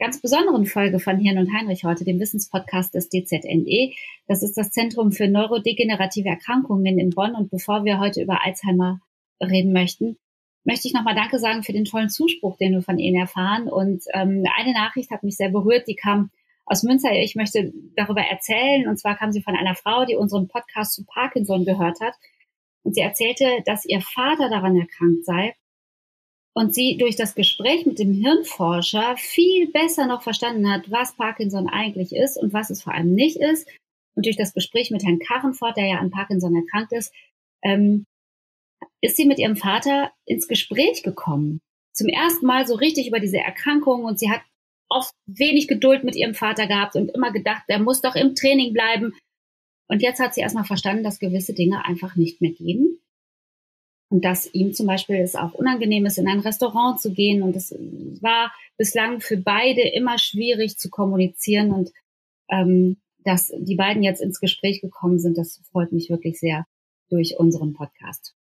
ganz besonderen Folge von Hirn und Heinrich heute, dem Wissenspodcast des DZNE. Das ist das Zentrum für neurodegenerative Erkrankungen in Bonn. Und bevor wir heute über Alzheimer reden möchten, möchte ich nochmal Danke sagen für den tollen Zuspruch, den wir von Ihnen erfahren. Und ähm, eine Nachricht hat mich sehr berührt, die kam aus Münster. Ich möchte darüber erzählen. Und zwar kam sie von einer Frau, die unseren Podcast zu Parkinson gehört hat. Und sie erzählte, dass ihr Vater daran erkrankt sei und sie durch das Gespräch mit dem Hirnforscher viel besser noch verstanden hat, was Parkinson eigentlich ist und was es vor allem nicht ist. Und durch das Gespräch mit Herrn Karrenfort, der ja an Parkinson erkrankt ist, ähm, ist sie mit ihrem Vater ins Gespräch gekommen. Zum ersten Mal so richtig über diese Erkrankung und sie hat oft wenig Geduld mit ihrem Vater gehabt und immer gedacht, der muss doch im Training bleiben. Und jetzt hat sie erstmal verstanden, dass gewisse Dinge einfach nicht mehr gehen und dass ihm zum Beispiel es auch unangenehm ist, in ein Restaurant zu gehen. Und es war bislang für beide immer schwierig zu kommunizieren. Und ähm, dass die beiden jetzt ins Gespräch gekommen sind, das freut mich wirklich sehr durch unseren Podcast.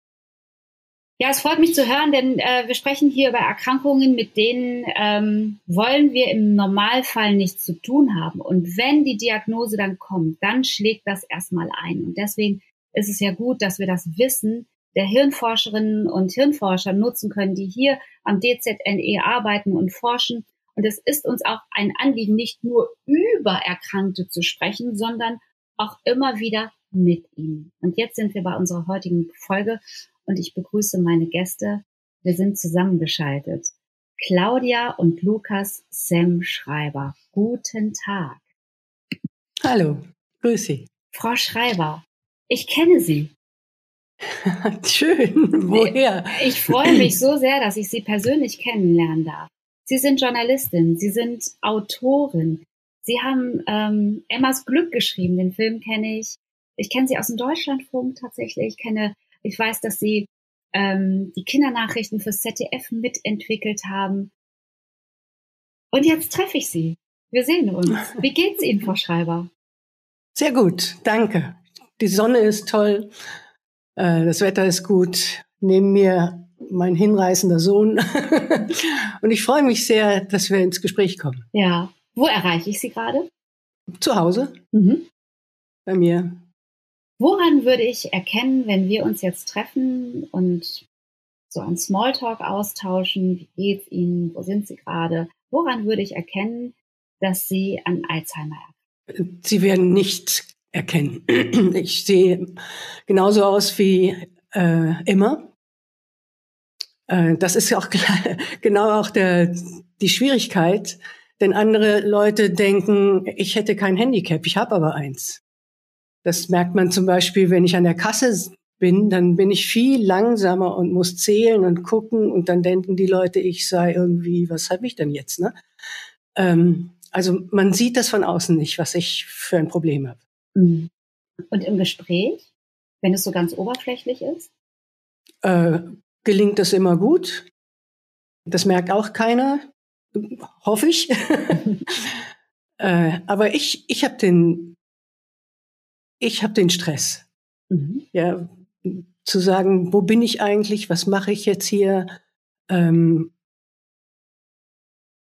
Ja, es freut mich zu hören, denn äh, wir sprechen hier über Erkrankungen, mit denen ähm, wollen wir im Normalfall nichts zu tun haben. Und wenn die Diagnose dann kommt, dann schlägt das erstmal ein. Und deswegen ist es ja gut, dass wir das wissen, der Hirnforscherinnen und Hirnforscher nutzen können, die hier am DZNE arbeiten und forschen. Und es ist uns auch ein Anliegen, nicht nur über Erkrankte zu sprechen, sondern auch immer wieder mit ihnen. Und jetzt sind wir bei unserer heutigen Folge und ich begrüße meine Gäste. Wir sind zusammengeschaltet. Claudia und Lukas Sem Schreiber. Guten Tag. Hallo, grüß Sie. Frau Schreiber, ich kenne Sie. Schön. Woher? Ich freue mich so sehr, dass ich Sie persönlich kennenlernen darf. Sie sind Journalistin, Sie sind Autorin. Sie haben ähm, Emmas Glück geschrieben, den Film kenne ich. Ich kenne Sie aus dem Deutschlandfunk tatsächlich. Ich kenne, ich weiß, dass Sie ähm, die Kindernachrichten fürs ZDF mitentwickelt haben. Und jetzt treffe ich Sie. Wir sehen uns. Wie geht's Ihnen, Frau Schreiber? Sehr gut, danke. Die Sonne ist toll. Äh, das Wetter ist gut. Neben mir mein hinreißender Sohn. und ich freue mich sehr, dass wir ins Gespräch kommen. Ja. Wo erreiche ich Sie gerade? Zu Hause. Mhm. Bei mir. Woran würde ich erkennen, wenn wir uns jetzt treffen und so ein Smalltalk austauschen? Wie geht's Ihnen? Wo sind Sie gerade? Woran würde ich erkennen, dass Sie an Alzheimer erkranken? Sie werden nicht erkennen. Ich sehe genauso aus wie äh, immer. Äh, das ist ja auch genau auch der, die Schwierigkeit, denn andere Leute denken, ich hätte kein Handicap, ich habe aber eins. Das merkt man zum Beispiel, wenn ich an der Kasse bin, dann bin ich viel langsamer und muss zählen und gucken und dann denken die Leute, ich sei irgendwie, was habe ich denn jetzt? Ne? Ähm, also man sieht das von außen nicht, was ich für ein Problem habe. Mhm. Und im Gespräch, wenn es so ganz oberflächlich ist? Äh, gelingt das immer gut. Das merkt auch keiner, hoffe ich. äh, aber ich, ich habe den, ich habe den Stress. Mhm. Ja, zu sagen, wo bin ich eigentlich? Was mache ich jetzt hier? Ähm,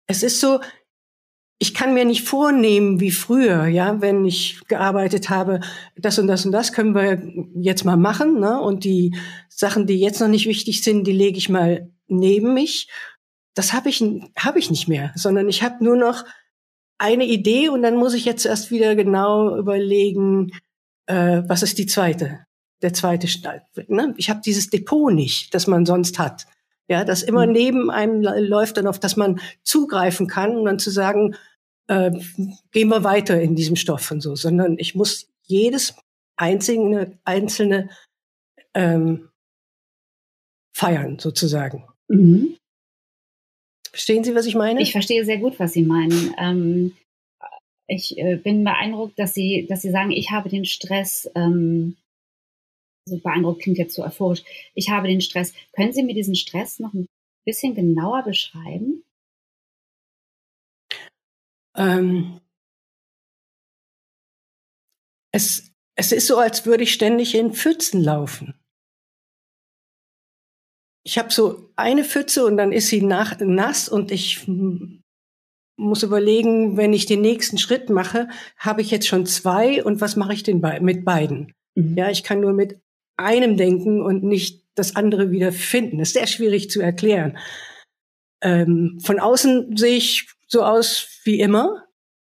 es ist so, ich kann mir nicht vornehmen wie früher, ja, wenn ich gearbeitet habe, das und das und das können wir jetzt mal machen, ne? Und die Sachen, die jetzt noch nicht wichtig sind, die lege ich mal neben mich. Das habe ich habe ich nicht mehr, sondern ich habe nur noch eine Idee und dann muss ich jetzt erst wieder genau überlegen, äh, was ist die zweite. der zweite, ne? ich habe dieses Depot nicht, das man sonst hat. Ja, das immer mhm. neben einem läuft dann auf das man zugreifen kann und dann zu sagen, äh, gehen wir weiter in diesem Stoff und so, sondern ich muss jedes einzelne, einzelne ähm, feiern, sozusagen. Mhm. Verstehen Sie, was ich meine? Ich verstehe sehr gut, was Sie meinen. Ähm, ich äh, bin beeindruckt, dass Sie, dass Sie sagen, ich habe den Stress, ähm, so beeindruckt klingt jetzt so euphorisch, ich habe den Stress. Können Sie mir diesen Stress noch ein bisschen genauer beschreiben? Ähm, es, es ist so, als würde ich ständig in Pfützen laufen. Ich habe so eine Pfütze und dann ist sie nach, nass und ich muss überlegen, wenn ich den nächsten Schritt mache, habe ich jetzt schon zwei und was mache ich denn bei, mit beiden? Mhm. Ja, ich kann nur mit einem denken und nicht das andere wieder finden. Das ist sehr schwierig zu erklären. Ähm, von außen sehe ich so aus wie immer,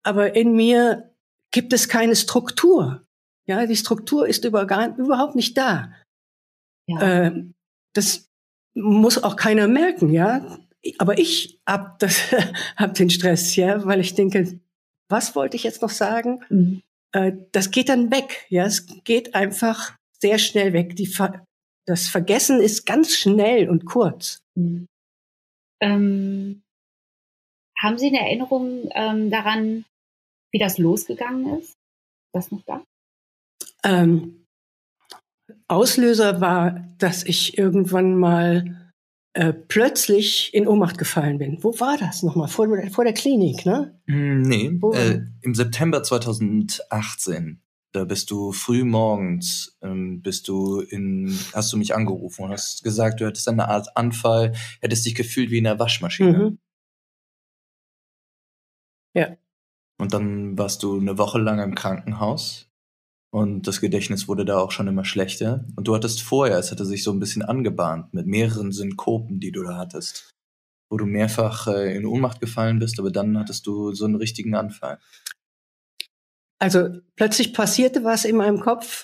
aber in mir gibt es keine Struktur. Ja, die Struktur ist über, gar, überhaupt nicht da. Ja. Ähm, das muss auch keiner merken, ja. Aber ich hab das, hab den Stress, ja, weil ich denke, was wollte ich jetzt noch sagen? Mhm. Äh, das geht dann weg, ja. Es geht einfach sehr schnell weg. Die Ver das Vergessen ist ganz schnell und kurz. Mhm. Ähm, haben Sie eine Erinnerung ähm, daran, wie das losgegangen ist? Das noch da? Ähm, Auslöser war, dass ich irgendwann mal äh, plötzlich in Ohnmacht gefallen bin. Wo war das nochmal? Vor, vor der Klinik, ne? Mm, nee, äh, im September 2018. Da bist du früh morgens, ähm, bist du in, hast du mich angerufen und hast gesagt, du hattest eine Art Anfall, hättest dich gefühlt wie in einer Waschmaschine. Mhm. Ja. Und dann warst du eine Woche lang im Krankenhaus und das Gedächtnis wurde da auch schon immer schlechter. Und du hattest vorher, es hatte sich so ein bisschen angebahnt mit mehreren Synkopen, die du da hattest, wo du mehrfach äh, in Ohnmacht gefallen bist, aber dann hattest du so einen richtigen Anfall. Also plötzlich passierte was in meinem Kopf,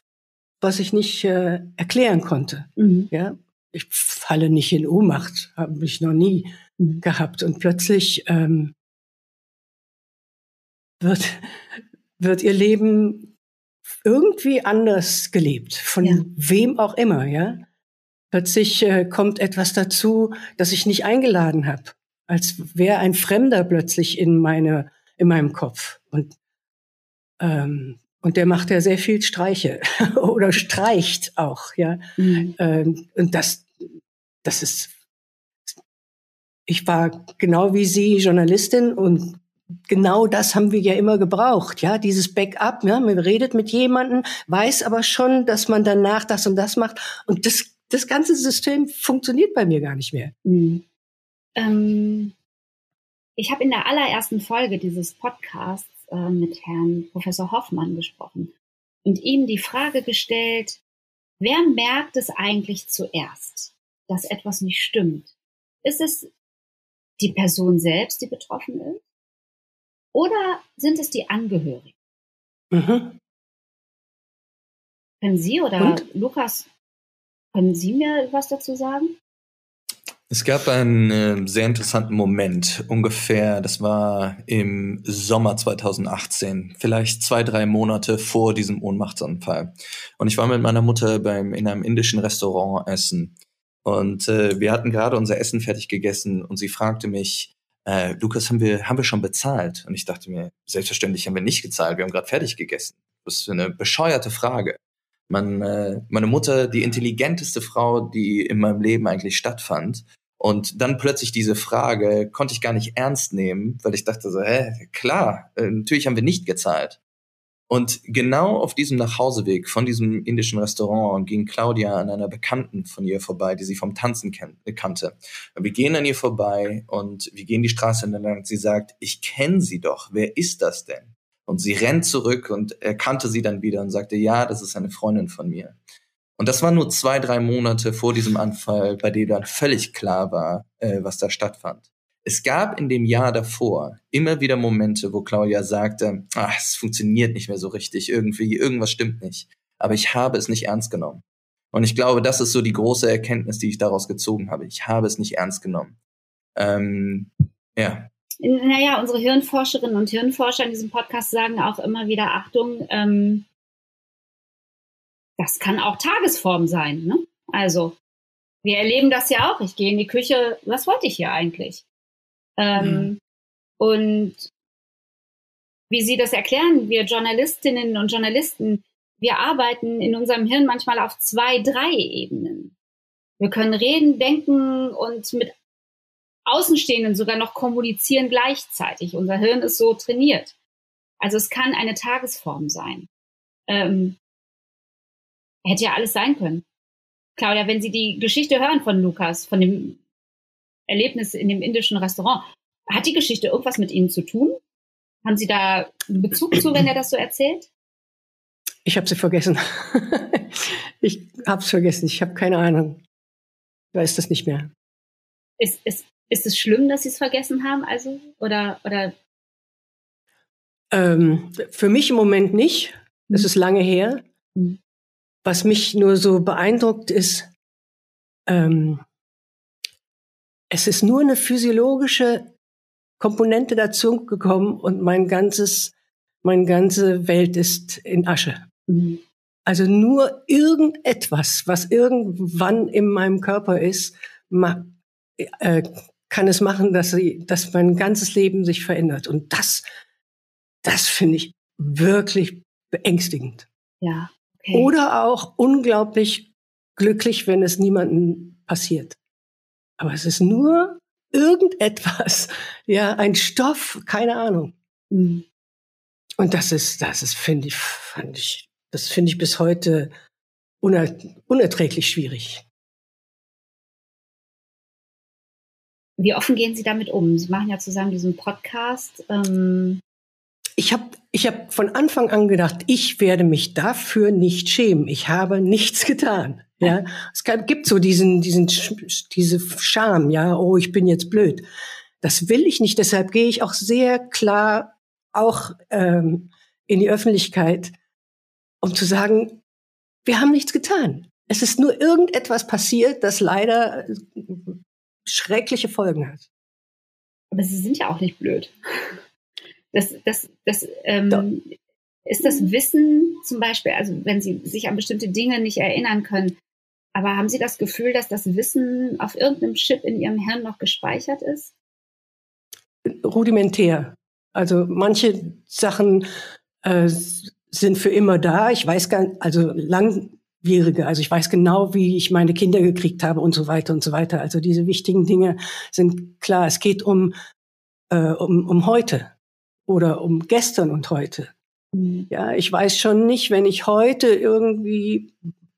was ich nicht äh, erklären konnte. Mhm. Ja, ich falle nicht in Ohnmacht, habe ich noch nie mhm. gehabt. Und plötzlich ähm, wird wird ihr Leben irgendwie anders gelebt, von ja. wem auch immer, ja. Plötzlich äh, kommt etwas dazu, das ich nicht eingeladen habe, als wäre ein Fremder plötzlich in meine in meinem Kopf und ähm, und der macht ja sehr viel Streiche oder streicht auch, ja. Mhm. Ähm, und das das ist ich war genau wie Sie Journalistin und genau das haben wir ja immer gebraucht, ja, dieses Backup, ja, man redet mit jemandem, weiß aber schon, dass man danach das und das macht und das, das ganze System funktioniert bei mir gar nicht mehr. Mhm. Ähm, ich habe in der allerersten Folge dieses Podcasts äh, mit Herrn Professor Hoffmann gesprochen und ihm die Frage gestellt, wer merkt es eigentlich zuerst, dass etwas nicht stimmt? Ist es die Person selbst, die betroffen ist? Oder sind es die Angehörigen? Mhm. Können Sie oder Und? Lukas, können Sie mir was dazu sagen? Es gab einen äh, sehr interessanten Moment, ungefähr, das war im Sommer 2018, vielleicht zwei, drei Monate vor diesem Ohnmachtsanfall. Und ich war mit meiner Mutter beim, in einem indischen Restaurant essen. Und äh, wir hatten gerade unser Essen fertig gegessen und sie fragte mich, äh, Lukas, haben wir, haben wir schon bezahlt? Und ich dachte mir, selbstverständlich haben wir nicht gezahlt, wir haben gerade fertig gegessen. Das ist eine bescheuerte Frage. Man, äh, meine Mutter, die intelligenteste Frau, die in meinem Leben eigentlich stattfand. Und dann plötzlich diese Frage konnte ich gar nicht ernst nehmen, weil ich dachte so, hä, klar, äh, natürlich haben wir nicht gezahlt. Und genau auf diesem Nachhauseweg von diesem indischen Restaurant ging Claudia an einer Bekannten von ihr vorbei, die sie vom Tanzen kannte. Wir gehen an ihr vorbei und wir gehen die Straße entlang. Sie sagt, ich kenne sie doch. Wer ist das denn? Und sie rennt zurück und erkannte sie dann wieder und sagte, ja, das ist eine Freundin von mir. Und das war nur zwei, drei Monate vor diesem Anfall, bei dem dann völlig klar war, äh, was da stattfand. Es gab in dem Jahr davor immer wieder Momente, wo Claudia sagte, ah, es funktioniert nicht mehr so richtig, irgendwie, irgendwas stimmt nicht. aber ich habe es nicht ernst genommen. Und ich glaube, das ist so die große Erkenntnis, die ich daraus gezogen habe. Ich habe es nicht ernst genommen. Ähm, ja. Naja, unsere Hirnforscherinnen und Hirnforscher in diesem Podcast sagen auch immer wieder, Achtung, ähm, das kann auch Tagesform sein. Ne? Also, wir erleben das ja auch. Ich gehe in die Küche, was wollte ich hier eigentlich? Ähm, mhm. Und wie Sie das erklären, wir Journalistinnen und Journalisten, wir arbeiten in unserem Hirn manchmal auf zwei, drei Ebenen. Wir können reden, denken und mit Außenstehenden sogar noch kommunizieren gleichzeitig. Unser Hirn ist so trainiert. Also es kann eine Tagesform sein. Ähm, hätte ja alles sein können. Claudia, wenn Sie die Geschichte hören von Lukas, von dem Erlebnis in dem indischen Restaurant, hat die Geschichte irgendwas mit Ihnen zu tun? Haben Sie da einen Bezug zu, wenn er das so erzählt? Ich habe sie vergessen. ich habe es vergessen. Ich habe keine Ahnung. Ich weiß das nicht mehr. Ist, ist, ist es schlimm, dass Sie es vergessen haben? Also oder oder? Ähm, für mich im Moment nicht. Das ist lange her. Mhm. Was mich nur so beeindruckt ist, ähm, es ist nur eine physiologische Komponente dazu gekommen und mein ganzes, meine ganze Welt ist in Asche. Mhm. Also nur irgendetwas, was irgendwann in meinem Körper ist, äh, kann es machen, dass, sie, dass mein ganzes Leben sich verändert. Und das, das finde ich wirklich beängstigend. Ja. Okay. Oder auch unglaublich glücklich, wenn es niemandem passiert. Aber es ist nur irgendetwas, ja, ein Stoff, keine Ahnung. Mhm. Und das ist, das ist, finde ich, fand ich das finde ich bis heute uner unerträglich schwierig. Wie offen gehen Sie damit um? Sie machen ja zusammen diesen Podcast. Ähm ich habe ich hab von Anfang an gedacht, ich werde mich dafür nicht schämen. Ich habe nichts getan. Ja, es gibt so diesen, diesen, diese Scham. Ja, oh, ich bin jetzt blöd. Das will ich nicht. Deshalb gehe ich auch sehr klar auch ähm, in die Öffentlichkeit um zu sagen, wir haben nichts getan. Es ist nur irgendetwas passiert, das leider äh, schreckliche Folgen hat. Aber Sie sind ja auch nicht blöd. Das, das, das, ähm, ist das Wissen zum Beispiel, also wenn Sie sich an bestimmte Dinge nicht erinnern können, aber haben Sie das Gefühl, dass das Wissen auf irgendeinem Chip in Ihrem Hirn noch gespeichert ist? Rudimentär. Also manche Sachen äh, sind für immer da. Ich weiß gar, also langwierige, also ich weiß genau, wie ich meine Kinder gekriegt habe und so weiter und so weiter. Also diese wichtigen Dinge sind klar. Es geht um, äh, um, um heute oder um gestern und heute. Mhm. Ja, ich weiß schon nicht, wenn ich heute irgendwie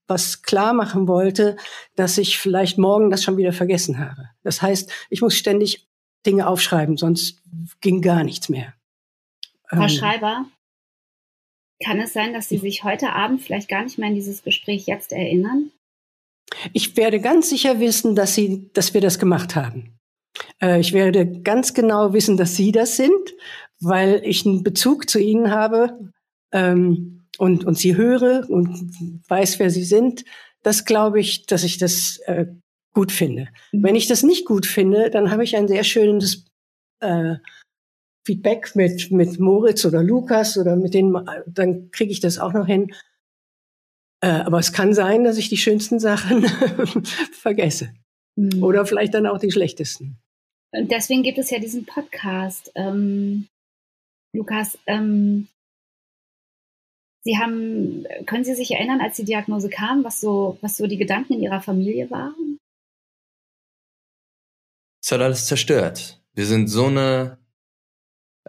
was klar machen wollte, dass ich vielleicht morgen das schon wieder vergessen habe. Das heißt, ich muss ständig Dinge aufschreiben, sonst ging gar nichts mehr. Frau ähm, Schreiber, kann es sein, dass Sie sich heute Abend vielleicht gar nicht mehr an dieses Gespräch jetzt erinnern? Ich werde ganz sicher wissen, dass Sie, dass wir das gemacht haben. Äh, ich werde ganz genau wissen, dass Sie das sind, weil ich einen Bezug zu Ihnen habe ähm, und, und Sie höre und weiß, wer Sie sind. Das glaube ich, dass ich das äh, gut finde. Mhm. Wenn ich das nicht gut finde, dann habe ich ein sehr schönes äh, Feedback mit, mit Moritz oder Lukas oder mit denen, dann kriege ich das auch noch hin. Äh, aber es kann sein, dass ich die schönsten Sachen vergesse. Mhm. Oder vielleicht dann auch die schlechtesten. Und deswegen gibt es ja diesen Podcast. Ähm, Lukas, ähm, Sie haben, können Sie sich erinnern, als die Diagnose kam, was so, was so die Gedanken in Ihrer Familie waren? Es hat alles zerstört. Wir sind so eine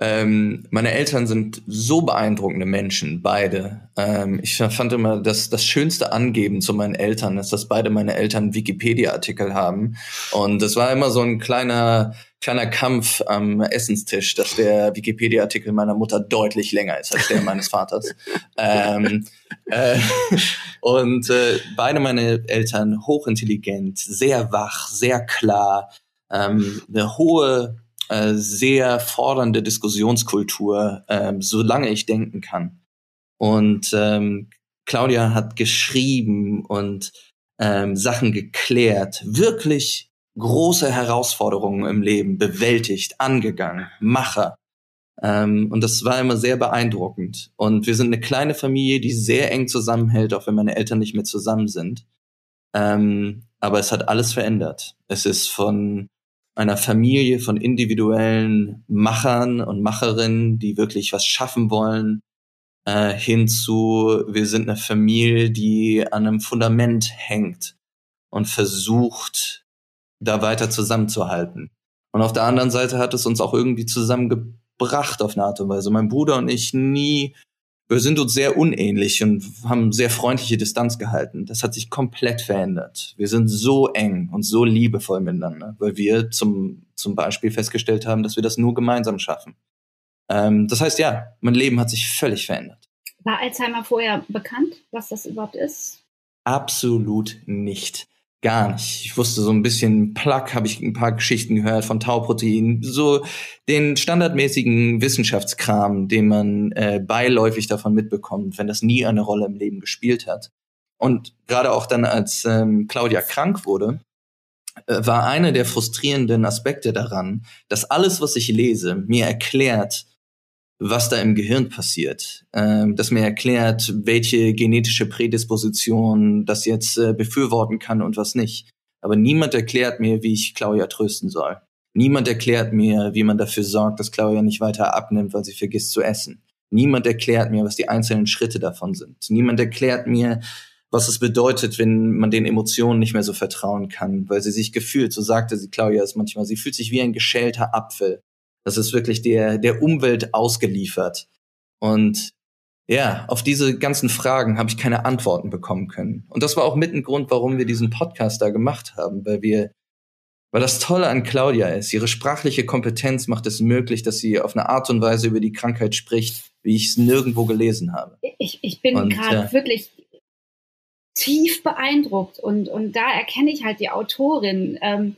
ähm, meine Eltern sind so beeindruckende Menschen, beide. Ähm, ich fand immer, dass das schönste Angeben zu meinen Eltern ist, dass beide meine Eltern Wikipedia-Artikel haben. Und es war immer so ein kleiner, kleiner Kampf am Essenstisch, dass der Wikipedia-Artikel meiner Mutter deutlich länger ist als der meines Vaters. ähm, äh, und äh, beide meine Eltern hochintelligent, sehr wach, sehr klar, ähm, eine hohe äh, sehr fordernde Diskussionskultur, äh, solange ich denken kann. Und ähm, Claudia hat geschrieben und ähm, Sachen geklärt, wirklich große Herausforderungen im Leben bewältigt, angegangen, Macher. Ähm, und das war immer sehr beeindruckend. Und wir sind eine kleine Familie, die sehr eng zusammenhält, auch wenn meine Eltern nicht mehr zusammen sind. Ähm, aber es hat alles verändert. Es ist von einer Familie von individuellen Machern und Macherinnen, die wirklich was schaffen wollen, äh, hinzu, wir sind eine Familie, die an einem Fundament hängt und versucht, da weiter zusammenzuhalten. Und auf der anderen Seite hat es uns auch irgendwie zusammengebracht auf eine Art und Weise. Mein Bruder und ich nie, wir sind uns sehr unähnlich und haben sehr freundliche Distanz gehalten. Das hat sich komplett verändert. Wir sind so eng und so liebevoll miteinander, weil wir zum, zum Beispiel festgestellt haben, dass wir das nur gemeinsam schaffen. Ähm, das heißt, ja, mein Leben hat sich völlig verändert. War Alzheimer vorher bekannt, was das überhaupt ist? Absolut nicht. Gar nicht. Ich wusste so ein bisschen Plaque, habe ich ein paar Geschichten gehört von Tauprotein, so den standardmäßigen Wissenschaftskram, den man äh, beiläufig davon mitbekommt, wenn das nie eine Rolle im Leben gespielt hat. Und gerade auch dann, als ähm, Claudia krank wurde, äh, war einer der frustrierenden Aspekte daran, dass alles, was ich lese, mir erklärt, was da im Gehirn passiert, ähm, das mir erklärt, welche genetische Prädisposition das jetzt äh, befürworten kann und was nicht. Aber niemand erklärt mir, wie ich Claudia trösten soll. Niemand erklärt mir, wie man dafür sorgt, dass Claudia nicht weiter abnimmt, weil sie vergisst zu essen. Niemand erklärt mir, was die einzelnen Schritte davon sind. Niemand erklärt mir, was es bedeutet, wenn man den Emotionen nicht mehr so vertrauen kann, weil sie sich gefühlt, so sagte sie Claudia es manchmal, sie fühlt sich wie ein geschälter Apfel. Das ist wirklich der, der Umwelt ausgeliefert. Und ja, auf diese ganzen Fragen habe ich keine Antworten bekommen können. Und das war auch mit ein Grund, warum wir diesen Podcast da gemacht haben, weil wir, weil das Tolle an Claudia ist, ihre sprachliche Kompetenz macht es möglich, dass sie auf eine Art und Weise über die Krankheit spricht, wie ich es nirgendwo gelesen habe. Ich, ich bin gerade ja. wirklich tief beeindruckt und, und da erkenne ich halt die Autorin. Ähm,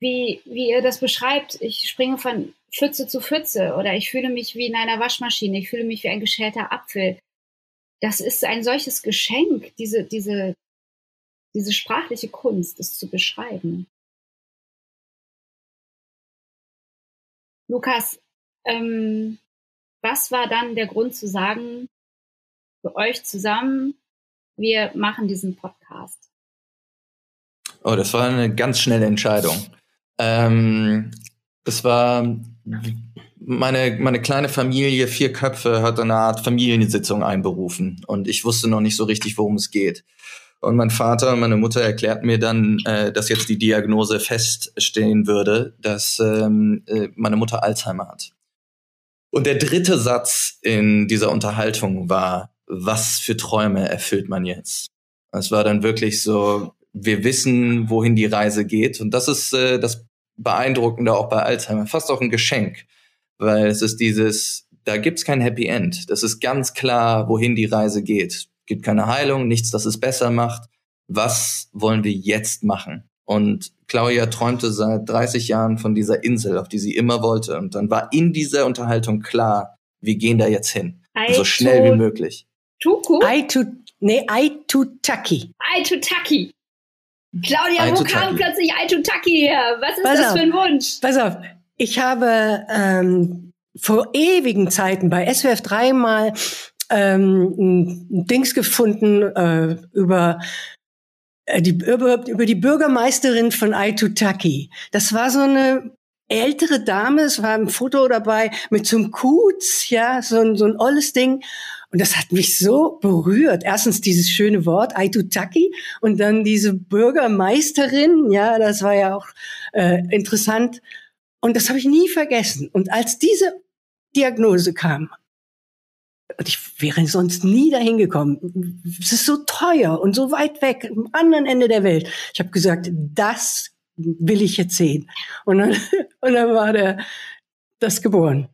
wie, wie ihr das beschreibt. Ich springe von Pfütze zu Pfütze oder ich fühle mich wie in einer Waschmaschine, ich fühle mich wie ein geschälter Apfel. Das ist ein solches Geschenk, diese, diese, diese sprachliche Kunst, es zu beschreiben. Lukas, ähm, was war dann der Grund zu sagen, für euch zusammen, wir machen diesen Podcast? Oh, das war eine ganz schnelle Entscheidung. Ähm, das war meine, meine kleine Familie, vier Köpfe, hat eine Art Familiensitzung einberufen und ich wusste noch nicht so richtig, worum es geht. Und mein Vater und meine Mutter erklärten mir dann, äh, dass jetzt die Diagnose feststehen würde, dass ähm, äh, meine Mutter Alzheimer hat. Und der dritte Satz in dieser Unterhaltung war, was für Träume erfüllt man jetzt? Es war dann wirklich so, wir wissen, wohin die Reise geht. Und das ist äh, das beeindruckender auch bei Alzheimer, fast auch ein Geschenk, weil es ist dieses, da gibt's kein Happy End. Das ist ganz klar, wohin die Reise geht. Es gibt keine Heilung, nichts, das es besser macht. Was wollen wir jetzt machen? Und Claudia träumte seit 30 Jahren von dieser Insel, auf die sie immer wollte. Und dann war in dieser Unterhaltung klar, wir gehen da jetzt hin. I so schnell wie möglich. Tuku? Aitu, nee, Aitutaki. Aitutaki. Claudia, wo kam plötzlich Aitutaki her? Was ist pass das auf, für ein Wunsch? Pass auf, ich habe ähm, vor ewigen Zeiten bei SWF dreimal ähm, ein Dings gefunden äh, über äh, die, über, über die Bürgermeisterin von Aitutaki. Das war so eine ältere Dame, es war ein Foto dabei mit so einem Kuz, ja, so ein, so ein olles Ding. Und das hat mich so berührt. Erstens dieses schöne Wort, Aitutaki, und dann diese Bürgermeisterin, ja, das war ja auch äh, interessant. Und das habe ich nie vergessen. Und als diese Diagnose kam, und ich wäre sonst nie dahin gekommen. Es ist so teuer und so weit weg, am anderen Ende der Welt. Ich habe gesagt, das will ich jetzt sehen. Und dann, und dann war der, das geboren.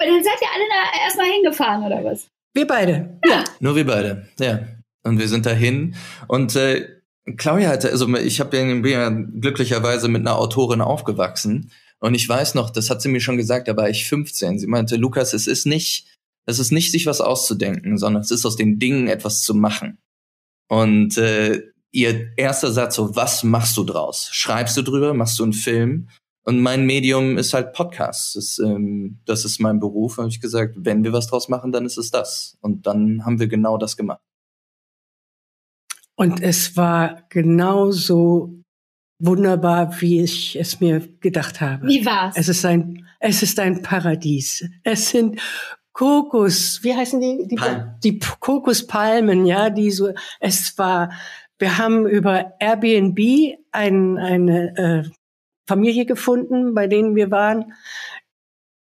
Und dann seid ihr alle da erstmal hingefahren, oder was? Wir beide. Ja. Nur wir beide, ja. Und wir sind dahin. Und äh, Claudia hatte, also ich hab ja, bin ja glücklicherweise mit einer Autorin aufgewachsen. Und ich weiß noch, das hat sie mir schon gesagt, da war ich 15. Sie meinte, Lukas, es ist nicht Es ist nicht, sich was auszudenken, sondern es ist aus den Dingen etwas zu machen. Und äh, ihr erster Satz so, was machst du draus? Schreibst du drüber? Machst du einen Film? Und mein Medium ist halt Podcast. Das, ähm, das ist mein Beruf. Habe ich gesagt, wenn wir was draus machen, dann ist es das. Und dann haben wir genau das gemacht. Und es war genauso wunderbar, wie ich es mir gedacht habe. Wie war's? Es ist ein, es ist ein Paradies. Es sind Kokos, wie heißen die? Die, Palmen. die Kokospalmen, ja, die so, es war, wir haben über Airbnb ein, eine äh, Familie gefunden, bei denen wir waren.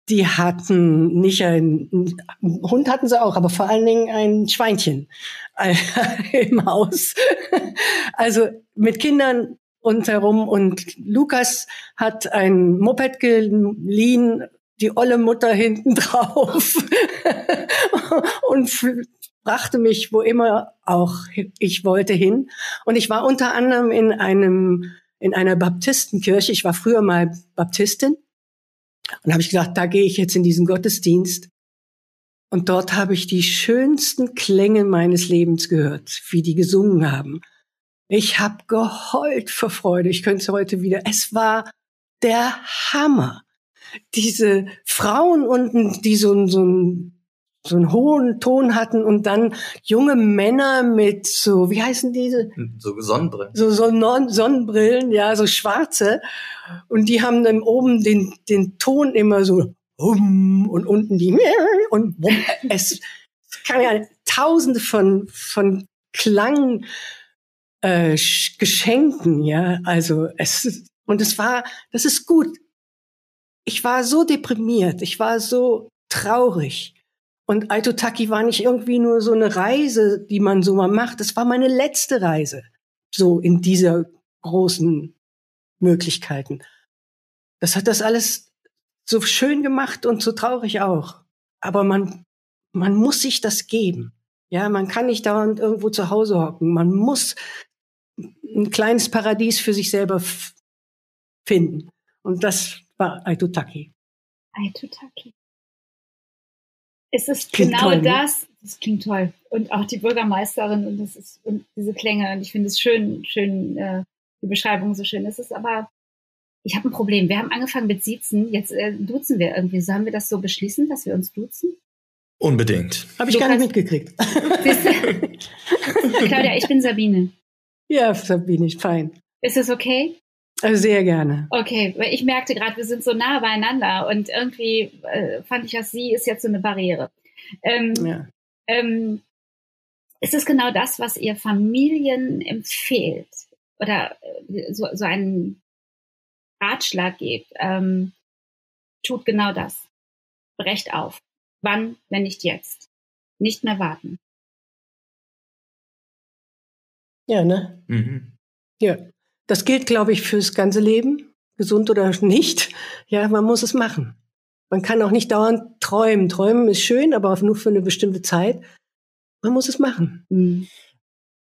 Die hatten nicht ein, einen Hund hatten sie auch, aber vor allen Dingen ein Schweinchen im Haus. Also mit Kindern rundherum und Lukas hat ein Moped geliehen, die olle Mutter hinten drauf und brachte mich wo immer auch ich wollte hin. Und ich war unter anderem in einem in einer Baptistenkirche. Ich war früher mal Baptistin und habe ich gedacht, da gehe ich jetzt in diesen Gottesdienst. Und dort habe ich die schönsten Klänge meines Lebens gehört, wie die gesungen haben. Ich habe geheult vor Freude. Ich könnte es heute wieder. Es war der Hammer. Diese Frauen unten, die so, so, ein, so einen hohen Ton hatten und dann junge Männer mit so, wie heißen diese? So Sonnenbrillen. So, so Non- Sonnenbrillen, ja, so schwarze. Und die haben dann oben den, den Ton immer so hum, und unten die und wumm. es kann ja tausende von, von Klang äh, Sch- Geschenken, ja, also es und es war, das ist gut. Ich war so deprimiert, ich war so traurig. Und Aitotaki war nicht irgendwie nur so eine Reise, die man so mal macht. Das war meine letzte Reise. So in dieser großen Möglichkeiten. Das hat das alles so schön gemacht und so traurig auch. Aber man, man muss sich das geben. Ja, man kann nicht dauernd irgendwo zu Hause hocken. Man muss ein kleines Paradies für sich selber finden. Und das war Aitutaki. Aitutaki. Es ist Klingt genau toll, ne? das. Das klingt toll. Und auch die Bürgermeisterin und das ist und diese Klänge. Und ich finde es schön, schön, äh, die Beschreibung so schön. Es ist aber, ich habe ein Problem. Wir haben angefangen mit Siezen, jetzt äh, duzen wir irgendwie. Sollen wir das so beschließen, dass wir uns duzen? Unbedingt. Habe ich Du gar nicht mitgekriegt. Siehst du? Claudia, ich bin Sabine. ja, Sabine, fein. Ist es okay? Also sehr gerne. Okay, weil ich merkte gerade, wir sind so nah beieinander und irgendwie äh, fand ich, dass sie ist jetzt so eine Barriere. Ähm, Ja. ähm, ist es genau das, was ihr Familien empfehlt oder äh, so, so einen Ratschlag gebt? Ähm, tut genau das. Brecht auf. Wann, wenn nicht jetzt? Nicht mehr warten. Ja, ne? Mhm. Ja. Das gilt, glaube ich, fürs ganze Leben, gesund oder nicht. Ja, man muss es machen. Man kann auch nicht dauernd träumen. Träumen ist schön, aber nur für eine bestimmte Zeit. Man muss es machen. Mhm.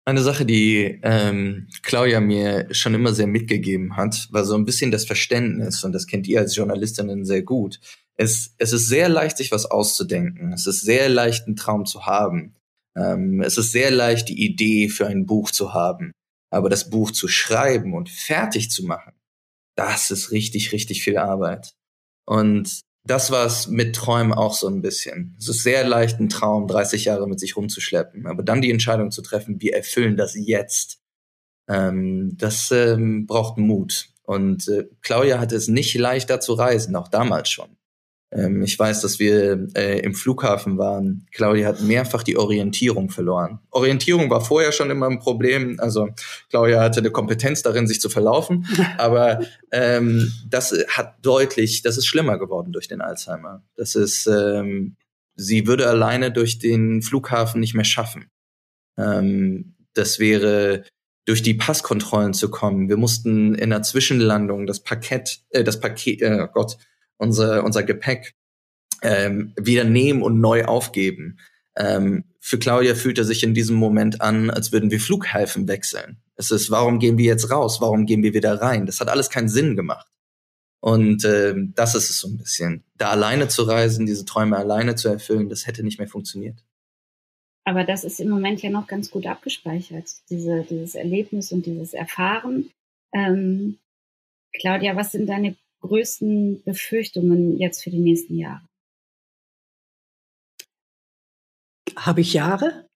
Eine Sache, die ähm, Claudia mir schon immer sehr mitgegeben hat, war so ein bisschen das Verständnis, und das kennt ihr als Journalistinnen sehr gut. Es, es ist sehr leicht, sich was auszudenken. Es ist sehr leicht, einen Traum zu haben. Ähm, es ist sehr leicht, die Idee für ein Buch zu haben. Aber das Buch zu schreiben und fertig zu machen, das ist richtig, richtig viel Arbeit. Und das war es mit Träumen auch so ein bisschen. Es ist sehr leicht, einen Traum 30 Jahre mit sich rumzuschleppen. Aber dann die Entscheidung zu treffen, wir erfüllen das jetzt, ähm, das ähm, braucht Mut. Und äh, Claudia hatte es nicht leicht, da zu reisen, auch damals schon. Ähm, ich weiß, dass wir äh, im Flughafen waren. Claudia hat mehrfach die Orientierung verloren. Orientierung war vorher schon immer ein Problem. Also Claudia hatte eine Kompetenz darin, sich zu verlaufen. Aber ähm, das hat deutlich, das ist schlimmer geworden durch den Alzheimer. Das ist, ähm, sie würde alleine durch den Flughafen nicht mehr schaffen. Ähm, das wäre durch die Passkontrollen zu kommen. Wir mussten in der Zwischenlandung das Paket, äh, das Paket, äh, oh Gott, unser unser Gepäck ähm, wieder nehmen und neu aufgeben. Ähm, für Claudia fühlt er sich in diesem Moment an, als würden wir Flughäfen wechseln. Es ist, warum gehen wir jetzt raus? Warum gehen wir wieder rein? Das hat alles keinen Sinn gemacht. Und äh, das ist es so ein bisschen. Da alleine zu reisen, diese Träume alleine zu erfüllen, das hätte nicht mehr funktioniert. Aber das ist im Moment ja noch ganz gut abgespeichert, diese, dieses Erlebnis und dieses Erfahren. Ähm, Claudia, was sind deine größten Befürchtungen jetzt für die nächsten Jahre? Habe ich Jahre?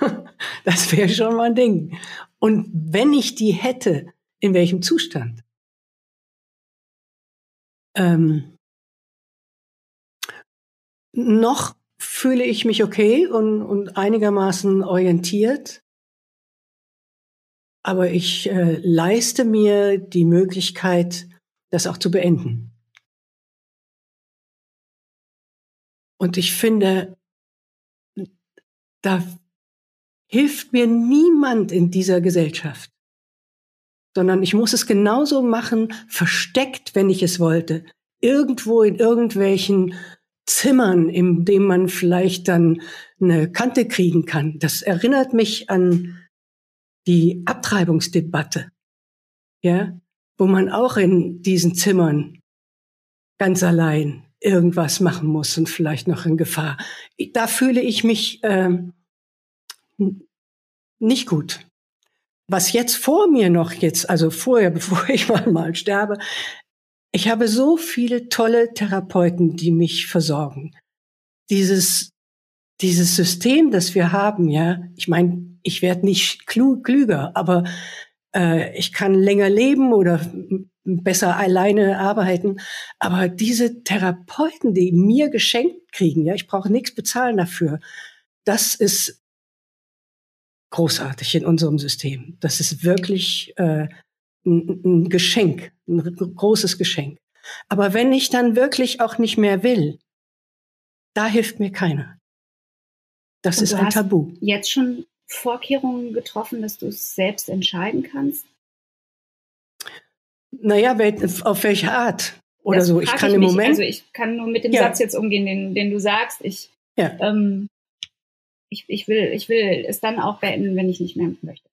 Das wäre schon mal ein Ding. Und wenn ich die hätte, in welchem Zustand? Ähm, noch fühle ich mich okay und, und einigermaßen orientiert. Aber ich äh, leiste mir die Möglichkeit, das auch zu beenden. Und ich finde, da hilft mir niemand in dieser Gesellschaft, sondern ich muss es genauso machen, versteckt, wenn ich es wollte, irgendwo in irgendwelchen Zimmern, in dem man vielleicht dann eine Kante kriegen kann. Das erinnert mich an die Abtreibungsdebatte, ja, wo man auch in diesen Zimmern ganz allein irgendwas machen muss und vielleicht noch in Gefahr. Da fühle ich mich ähm, nicht gut. Was jetzt vor mir noch jetzt, also vorher, bevor ich mal, mal sterbe, ich habe so viele tolle Therapeuten, die mich versorgen. Dieses, dieses System, das wir haben, ja, ich meine, ich werde nicht klüger, aber äh, ich kann länger leben oder besser alleine arbeiten. Aber diese Therapeuten, die mir geschenkt kriegen, ja, ich brauche nichts bezahlen dafür. Das ist großartig in unserem System. Das ist wirklich äh, ein, ein Geschenk, ein großes Geschenk. Aber wenn ich dann wirklich auch nicht mehr will, da hilft mir keiner. Das ist ein Tabu. Jetzt schon Vorkehrungen getroffen, dass du es selbst entscheiden kannst? Naja, auf welche Art oder das so. Ich kann ich im mich. Moment. Also ich kann nur mit dem ja. Satz jetzt umgehen, den, den du sagst. Ich, ja. ähm, ich, ich, will, ich will es dann auch beenden, wenn ich nicht mehr möchte.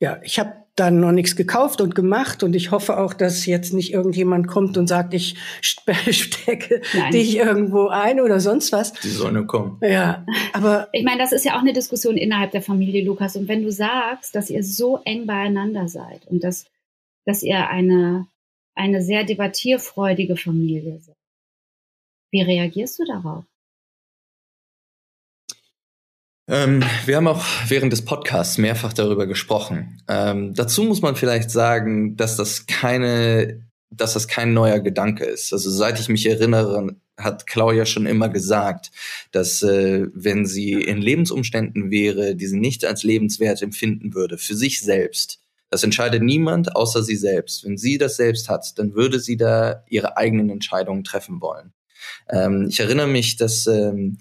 Ja, ich habe dann noch nichts gekauft und gemacht und ich hoffe auch, dass jetzt nicht irgendjemand kommt und sagt, ich stecke Nein. dich irgendwo ein oder sonst was. Die soll nur kommen. Ja, aber ich meine, das ist ja auch eine Diskussion innerhalb der Familie, Lukas. Und wenn du sagst, dass ihr so eng beieinander seid und dass, dass ihr eine eine sehr debattierfreudige Familie seid, wie reagierst du darauf? Ähm, wir haben auch während des Podcasts mehrfach darüber gesprochen. Ähm, dazu muss man vielleicht sagen, dass das keine, dass das kein neuer Gedanke ist. Also seit ich mich erinnere, hat Claudia schon immer gesagt, dass äh, wenn sie in Lebensumständen wäre, die sie nicht als lebenswert empfinden würde, für sich selbst, das entscheidet niemand außer sie selbst. Wenn sie das selbst hat, dann würde sie da ihre eigenen Entscheidungen treffen wollen. Ähm, ich erinnere mich, dass ähm,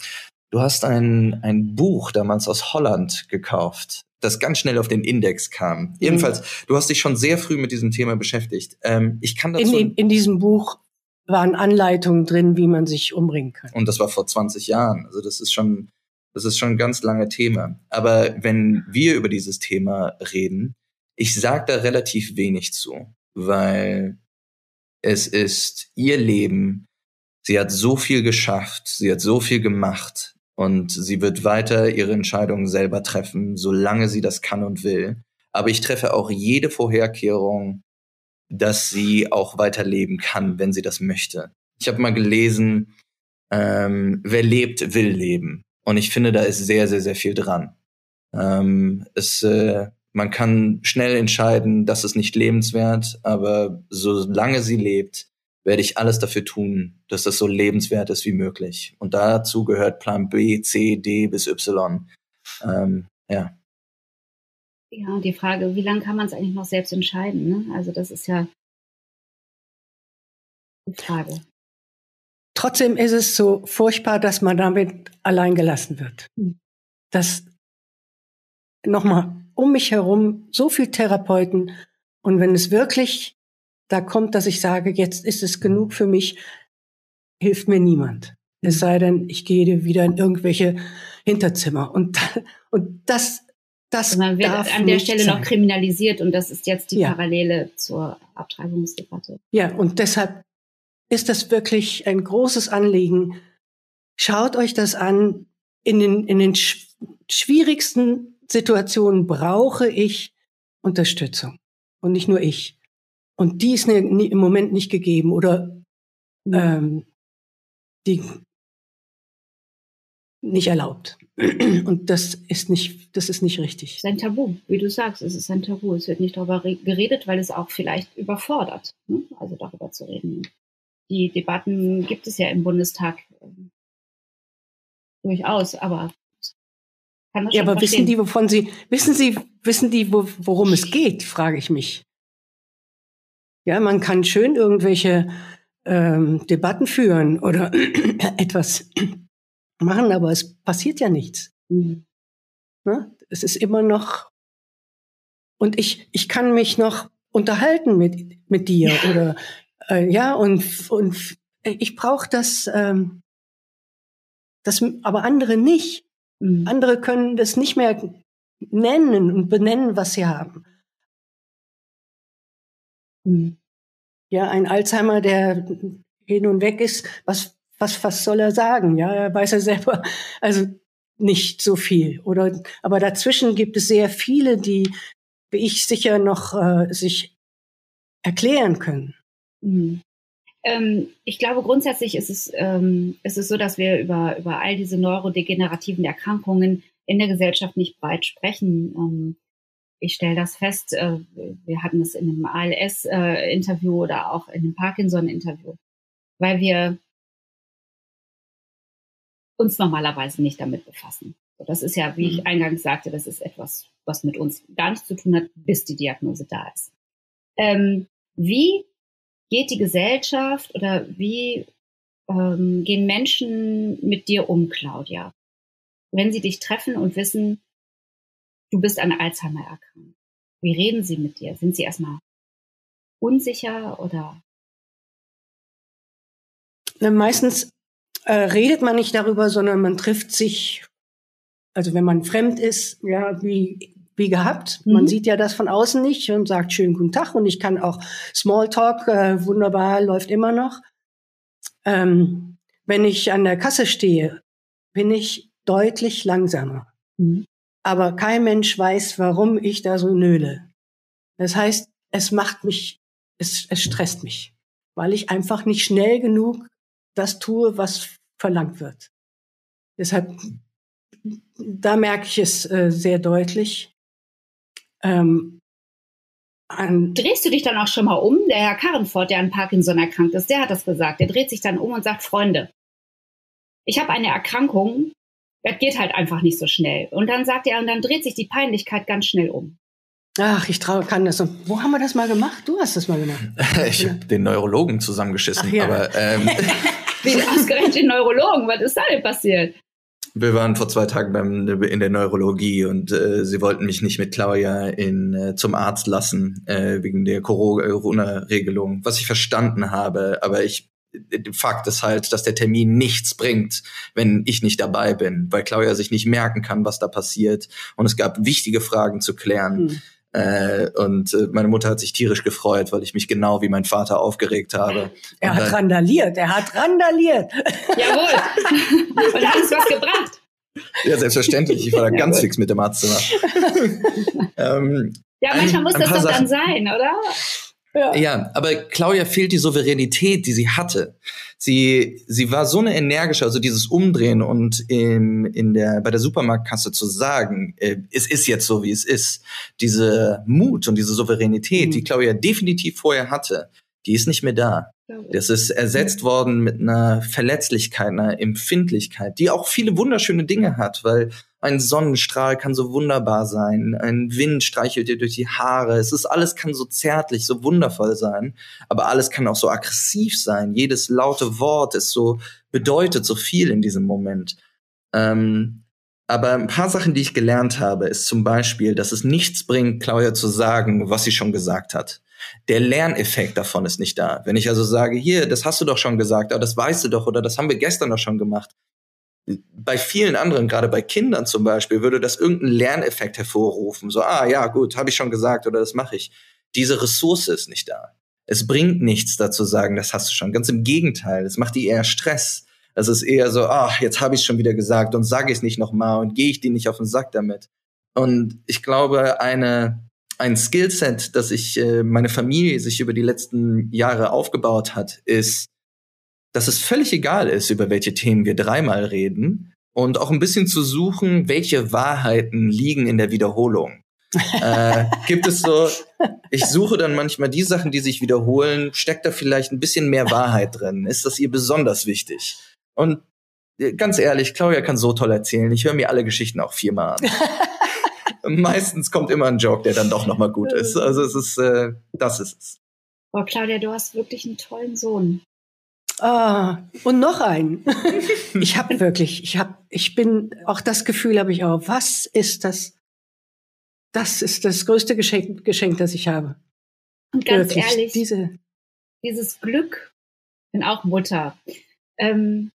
Du hast ein, ein Buch damals aus Holland gekauft, das ganz schnell auf den Index kam. Mhm. Jedenfalls, du hast dich schon sehr früh mit diesem Thema beschäftigt. Ähm, ich kann dazu in, in, in diesem Buch waren Anleitungen drin, wie man sich umbringen kann. Und das war vor 20 Jahren. Also das ist schon, das ist schon ein ganz lange Thema. Aber wenn wir über dieses Thema reden, ich sage da relativ wenig zu, weil es ist ihr Leben. Sie hat so viel geschafft, sie hat so viel gemacht. Und sie wird weiter ihre Entscheidungen selber treffen, solange sie das kann und will. Aber ich treffe auch jede Vorherkehrung, dass sie auch weiterleben kann, wenn sie das möchte. Ich habe mal gelesen, ähm, wer lebt, will leben. Und ich finde, da ist sehr, sehr, sehr viel dran. Ähm, es, äh, man kann schnell entscheiden, das ist nicht lebenswert, aber solange sie lebt, werde ich alles dafür tun, dass das so lebenswert ist wie möglich. Und dazu gehört Plan B, C, D bis Y. Ähm, ja. Ja, die Frage, wie lange kann man es eigentlich noch selbst entscheiden? Ne? Also das ist ja die Frage. Trotzdem ist es so furchtbar, dass man damit allein gelassen wird. Hm. Dass nochmal um mich herum so viel Therapeuten und wenn es wirklich da kommt, dass ich sage, jetzt ist es genug für mich, hilft mir niemand. Es sei denn, ich gehe wieder in irgendwelche Hinterzimmer. Und, und das Das man wird an der Stelle sein. noch kriminalisiert und das ist jetzt die Ja. Parallele zur Abtreibungsdebatte. Ja, und deshalb ist das wirklich ein großes Anliegen. Schaut euch das an. In den, in den sch schwierigsten Situationen brauche ich Unterstützung. Und nicht nur ich. Und die ist im Moment nicht gegeben. Oder ähm, die nicht erlaubt. Und das ist nicht, das ist nicht richtig. Es ist ein Tabu, wie du sagst, es ist ein Tabu. Es wird nicht darüber re- geredet, weil es auch vielleicht überfordert, ne? also darüber zu reden. Die Debatten gibt es ja im Bundestag ähm, durchaus, aber kann das Ja, aber verstehen. wissen die, wovon sie, wissen sie, wissen die, wo, worum es geht, frage ich mich. Ja, man kann schön irgendwelche ähm, Debatten führen oder etwas machen, aber es passiert ja nichts. Mhm. Ne? Es ist immer noch und ich ich kann mich noch unterhalten mit mit dir oder äh, ja und und ich brauche das ähm, das aber andere nicht. Mhm. Andere können das nicht mehr nennen und benennen, was sie haben. Mhm. Ja, ein Alzheimer, der hin und weg ist, was, was, was soll er sagen? Ja, er weiß ja selber, also nicht so viel. Oder, aber dazwischen gibt es sehr viele, die, wie ich sicher noch äh, sich erklären können. Mhm. Ich glaube, grundsätzlich ist es, ähm, ist es so, dass wir über, über all diese neurodegenerativen Erkrankungen in der Gesellschaft nicht breit sprechen. Ähm, ich stelle das fest, äh, wir hatten es in einem ALS-Interview oder auch in einem Parkinson-Interview, weil wir uns normalerweise nicht damit befassen. Das ist ja, wie ich Mhm. eingangs sagte, das ist etwas, was mit uns gar nichts zu tun hat, bis die Diagnose da ist. Ähm, wie geht die Gesellschaft oder wie ähm, gehen Menschen mit dir um, Claudia? Wenn sie dich treffen und wissen, du bist an Alzheimer erkrankt. Wie reden sie mit dir? Sind sie erstmal unsicher oder? Meistens äh, redet man nicht darüber, sondern man trifft sich, also wenn man fremd ist, ja, wie, wie gehabt. Mhm. Man sieht ja das von außen nicht und sagt schönen guten Tag und ich kann auch Smalltalk, äh, wunderbar, läuft immer noch. Ähm, wenn ich an der Kasse stehe, bin ich deutlich langsamer. Mhm. Aber kein Mensch weiß, warum ich da so nöle. Das heißt, es macht mich, es, es stresst mich, weil ich einfach nicht schnell genug das tue, was verlangt wird. Deshalb, da merke ich es äh, sehr deutlich. Ähm, Drehst du dich dann auch schon mal um? Der Herr Karrenfort, der an Parkinson erkrankt ist, der hat das gesagt. Der dreht sich dann um und sagt, Freunde, ich habe eine Erkrankung, das geht halt einfach nicht so schnell. Und dann sagt er, und dann dreht sich die Peinlichkeit ganz schnell um. ach, ich trau, kann das. Und wo haben wir das mal gemacht? Du hast das mal gemacht. Ich habe den Neurologen zusammengeschissen, Ach ja. aber ähm, Wie ausgerechnet den Neurologen, was ist da denn passiert? wir waren vor zwei Tagen beim, in der Neurologie und äh, sie wollten mich nicht mit Claudia in, äh, zum Arzt lassen äh, wegen der Corona-Regelung, was ich verstanden habe. Aber ich Fakt ist halt, dass der Termin nichts bringt, wenn ich nicht dabei bin, weil Claudia sich nicht merken kann, was da passiert. Und es gab wichtige Fragen zu klären. Hm. Äh, und äh, meine Mutter hat sich tierisch gefreut, weil ich mich genau wie mein Vater aufgeregt habe. Er Und hat dann- randaliert, er hat randaliert. Jawohl. Und hat es was gebracht. Ja, selbstverständlich. Ich war da Ja, ganz gut. fix mit dem Arztzimmer. ähm, Ja, manchmal Ein- muss ein das doch dann Sachen. sein, oder? Ja, aber Claudia fehlt die Souveränität, die sie hatte. Sie, sie war so eine energische, also dieses Umdrehen und in, in der, bei der Supermarktkasse zu sagen, äh, es ist jetzt so, wie es ist. Diese Mut und diese Souveränität, Mhm. die Claudia definitiv vorher hatte, die ist nicht mehr da. Das ist ersetzt worden mit einer Verletzlichkeit, einer Empfindlichkeit, die auch viele wunderschöne Dinge hat, weil ein Sonnenstrahl kann so wunderbar sein, ein Wind streichelt dir durch die Haare, es ist alles kann so zärtlich, so wundervoll sein, aber alles kann auch so aggressiv sein. Jedes laute Wort ist so bedeutet so viel in diesem Moment. Ähm, aber ein paar Sachen, die ich gelernt habe, ist zum Beispiel, dass es nichts bringt, Claudia zu sagen, was sie schon gesagt hat. Der Lerneffekt davon ist nicht da. Wenn ich also sage, hier, das hast du doch schon gesagt, aber das weißt du doch oder das haben wir gestern doch schon gemacht, bei vielen anderen, gerade bei Kindern zum Beispiel, würde das irgendeinen Lerneffekt hervorrufen. So, ah ja, gut, habe ich schon gesagt oder das mache ich. Diese Ressource ist nicht da. Es bringt nichts dazu sagen, das hast du schon. Ganz im Gegenteil, es macht dir eher Stress. Es ist eher so, ach, jetzt habe ich schon wieder gesagt und sage ich es nicht nochmal und gehe ich dir nicht auf den Sack damit. Und ich glaube, eine ein Skillset, das ich äh, meine Familie sich über die letzten Jahre aufgebaut hat, ist, dass es völlig egal ist, über welche Themen wir dreimal reden und auch ein bisschen zu suchen, welche Wahrheiten liegen in der Wiederholung. äh, gibt es so, ich suche dann manchmal die Sachen, die sich wiederholen, steckt da vielleicht ein bisschen mehr Wahrheit drin? Ist das ihr besonders wichtig? Und äh, ganz ehrlich, Claudia kann so toll erzählen. Ich höre mir alle Geschichten auch viermal an. meistens kommt immer ein Joke, der dann doch nochmal gut ist. Also es ist, äh, das ist es. Oh, Claudia, du hast wirklich einen tollen Sohn. Ah, und noch einen. ich habe wirklich, ich habe, ich bin, auch das Gefühl habe ich auch. Was ist das? Das ist das größte Geschenk, Geschenk das ich habe. Und ganz wirklich, ehrlich, diese, dieses Glück, bin auch Mutter. Ähm,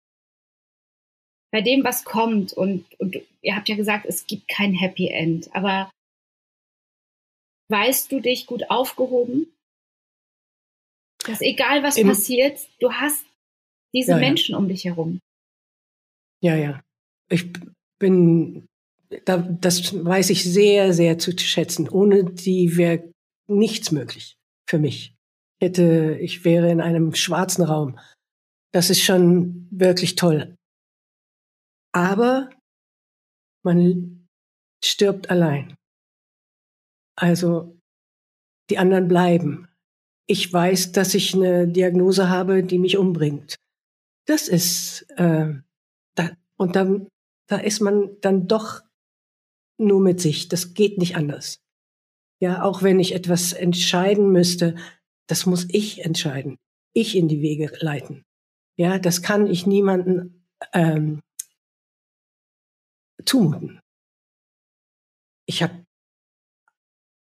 bei dem, was kommt, und, und ihr habt ja gesagt, es gibt kein Happy End, aber weißt du dich gut aufgehoben? Dass egal was Im, passiert, du hast diese ja, Menschen ja. um dich herum. Ja, ja. Ich bin, da, das weiß ich sehr, sehr zu schätzen. Ohne die wäre nichts möglich für mich. Ich hätte, ich wäre in einem schwarzen Raum. Das ist schon wirklich toll. Aber man stirbt allein. Also die anderen bleiben. Ich weiß, dass ich eine Diagnose habe, die mich umbringt. Das ist äh, da, und dann da ist man dann doch nur mit sich. Das geht nicht anders. Ja, auch wenn ich etwas entscheiden müsste, das muss ich entscheiden. Ich in die Wege leiten. Ja, das kann ich niemanden ähm, zumuten. Ich habe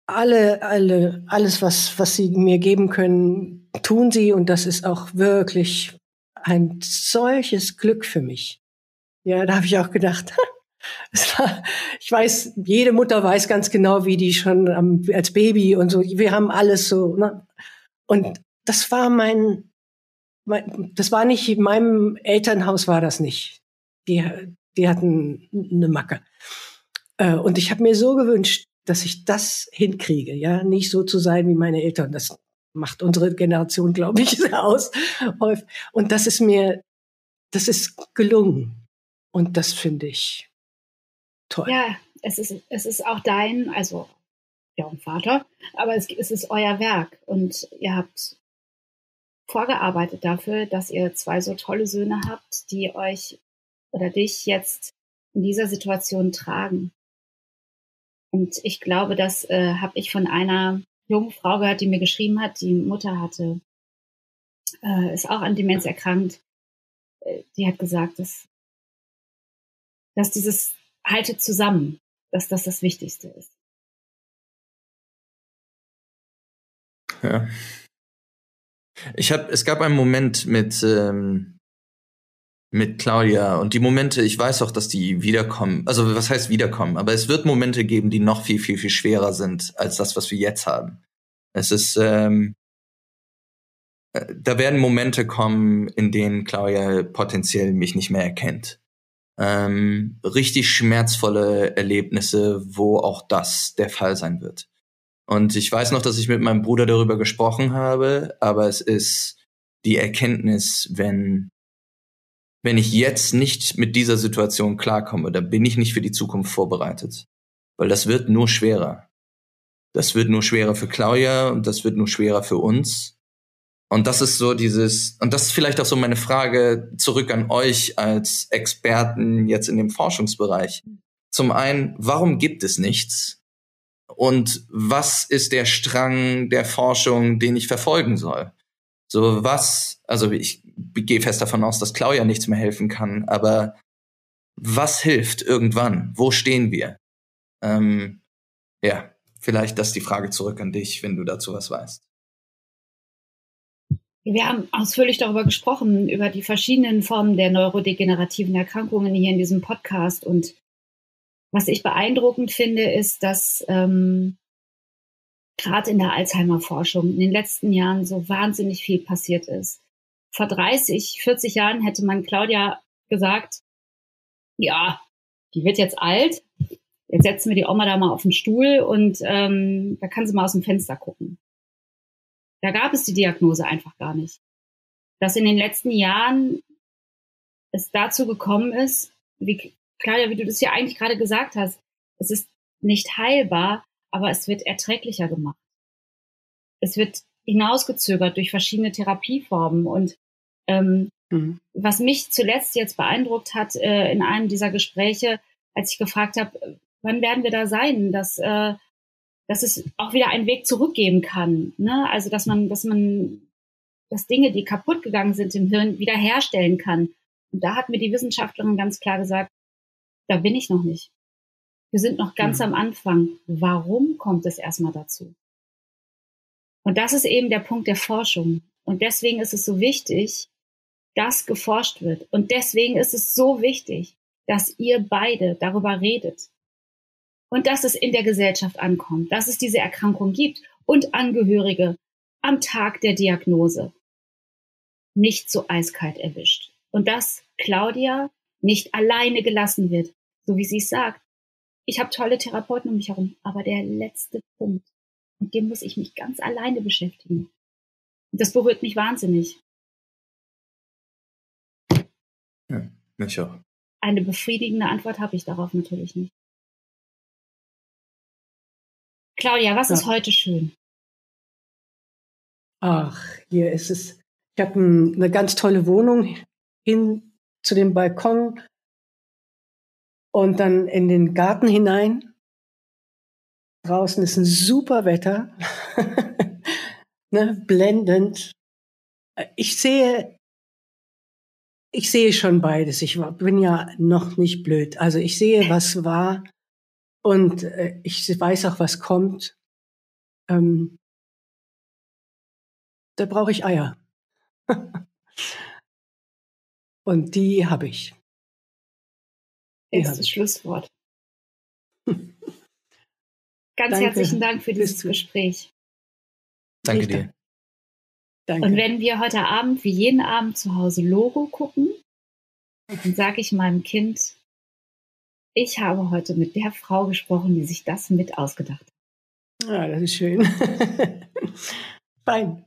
alle, alle, alles, was, was sie mir geben können, tun sie und das ist auch wirklich ein solches Glück für mich. Ja, da habe ich auch gedacht, ich weiß, jede Mutter weiß ganz genau, wie die schon am, als Baby und so, wir haben alles so, ne? Und das war mein, mein, das war nicht, in meinem Elternhaus war das nicht. Die, die hatten eine Macke. Äh, und ich habe mir so gewünscht, dass ich das hinkriege, ja, nicht so zu sein wie meine Eltern. Das macht unsere Generation, glaube ich, aus. Und das ist mir, das ist gelungen. Und das finde ich toll. Ja, es ist, es ist auch dein, also ja, und Vater, aber es, es ist euer Werk und ihr habt vorgearbeitet dafür, dass ihr zwei so tolle Söhne habt, die euch oder dich jetzt in dieser Situation tragen. Und ich glaube, das äh, habe ich von einer jungen Frau gehört, die mir geschrieben hat, die Mutter hatte, äh, ist auch an Demenz erkrankt. Äh, die hat gesagt, dass, dass dieses haltet zusammen, dass das das Wichtigste ist. Ja. Ich habe, es gab einen Moment mit ähm, mit Claudia und die Momente, ich weiß auch, dass die wiederkommen. Also was heißt wiederkommen? Aber es wird Momente geben, die noch viel, viel, viel schwerer sind als das, was wir jetzt haben. Es ist, ähm, äh, da werden Momente kommen, in denen Claudia potenziell mich nicht mehr erkennt. Ähm, richtig schmerzvolle Erlebnisse, wo auch das der Fall sein wird. Und ich weiß noch, dass ich mit meinem Bruder darüber gesprochen habe, aber es ist die Erkenntnis, wenn wenn ich jetzt nicht mit dieser Situation klarkomme, dann bin ich nicht für die Zukunft vorbereitet. Weil das wird nur schwerer. Das wird nur schwerer für Claudia und das wird nur schwerer für uns. Und das ist so dieses, und das ist vielleicht auch so meine Frage zurück an euch als Experten jetzt in dem Forschungsbereich. Zum einen, warum gibt es nichts? Und was ist der Strang der Forschung, den ich verfolgen soll? So was, also ich gehe fest davon aus, dass Claudia nichts mehr helfen kann, aber was hilft irgendwann? Wo stehen wir? Ähm, ja, vielleicht das die Frage zurück an dich, wenn du dazu was weißt. Wir haben ausführlich darüber gesprochen, über die verschiedenen Formen der neurodegenerativen Erkrankungen hier in diesem Podcast. Und was ich beeindruckend finde, ist, dass ähm, gerade in der Alzheimer-Forschung in den letzten Jahren so wahnsinnig viel passiert ist. Vor 30, 40 Jahren hätte man Claudia gesagt, ja, die wird jetzt alt, jetzt setzen wir die Oma da mal auf den Stuhl und ähm, da kann sie mal aus dem Fenster gucken. Da gab es die Diagnose einfach gar nicht. Dass in den letzten Jahren es dazu gekommen ist, wie Claudia, wie du das ja eigentlich gerade gesagt hast, es ist nicht heilbar, aber es wird erträglicher gemacht. Es wird hinausgezögert durch verschiedene Therapieformen und ähm, mhm. was mich zuletzt jetzt beeindruckt hat äh, in einem dieser Gespräche, als ich gefragt habe, wann werden wir da sein, dass äh, dass es auch wieder einen Weg zurückgeben kann. Ne? Also dass man, dass man, dass Dinge, die kaputt gegangen sind im Hirn, wieder herstellen kann. Und da hat mir die Wissenschaftlerin ganz klar gesagt, da bin ich noch nicht. Wir sind noch ganz ja. am Anfang. Warum kommt es erstmal dazu? Und das ist eben der Punkt der Forschung. Und deswegen ist es so wichtig, dass geforscht wird. Und deswegen ist es so wichtig, dass ihr beide darüber redet, und dass es in der Gesellschaft ankommt, dass es diese Erkrankung gibt und Angehörige am Tag der Diagnose nicht so eiskalt erwischt. Und dass Claudia nicht alleine gelassen wird, so wie sie es sagt. Ich habe tolle Therapeuten um mich herum, aber der letzte Punkt, mit dem muss ich mich ganz alleine beschäftigen. Und das berührt mich wahnsinnig. Ja. Eine befriedigende Antwort habe ich darauf natürlich nicht. Claudia, was ja. ist heute schön? Ach, hier ist es. Ich habe eine ganz tolle Wohnung hin zu dem Balkon und dann in den Garten hinein. Draußen ist ein super Wetter, ne, blendend. Ich sehe, ich sehe schon beides. Ich bin ja noch nicht blöd. Also ich sehe, was war und äh, ich weiß auch, was kommt. Ähm, da brauche ich Eier. Und die habe ich. Die das Schlusswort. Ganz Danke. herzlichen Dank für dieses Gespräch. Danke dir. Danke. Und wenn wir heute Abend wie jeden Abend zu Hause Logo gucken, dann sage ich meinem Kind, ich habe heute mit der Frau gesprochen, die sich das mit ausgedacht hat. Ja, das ist schön. Fein.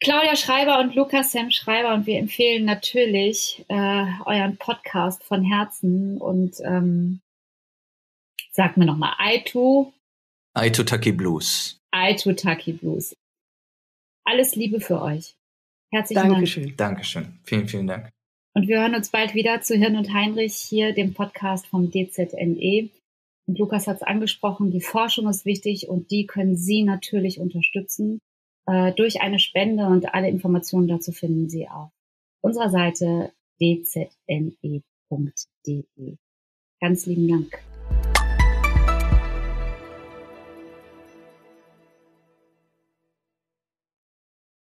Claudia Schreiber und Lukas Sam Schreiber und wir empfehlen natürlich äh, euren Podcast von Herzen und ähm, sag mir nochmal Aitu. Aitu Taki Blues. Aitu Taki Blues. Alles Liebe für euch. Herzlichen Dankeschön. Dank. Dankeschön. Vielen, vielen Dank. Und wir hören uns bald wieder zu Hirn und Heinrich hier, dem Podcast vom DZNE. Und Lukas hat es angesprochen, die Forschung ist wichtig und die können Sie natürlich unterstützen äh, durch eine Spende und alle Informationen dazu finden Sie auf unserer Seite dzne.de. Ganz lieben Dank.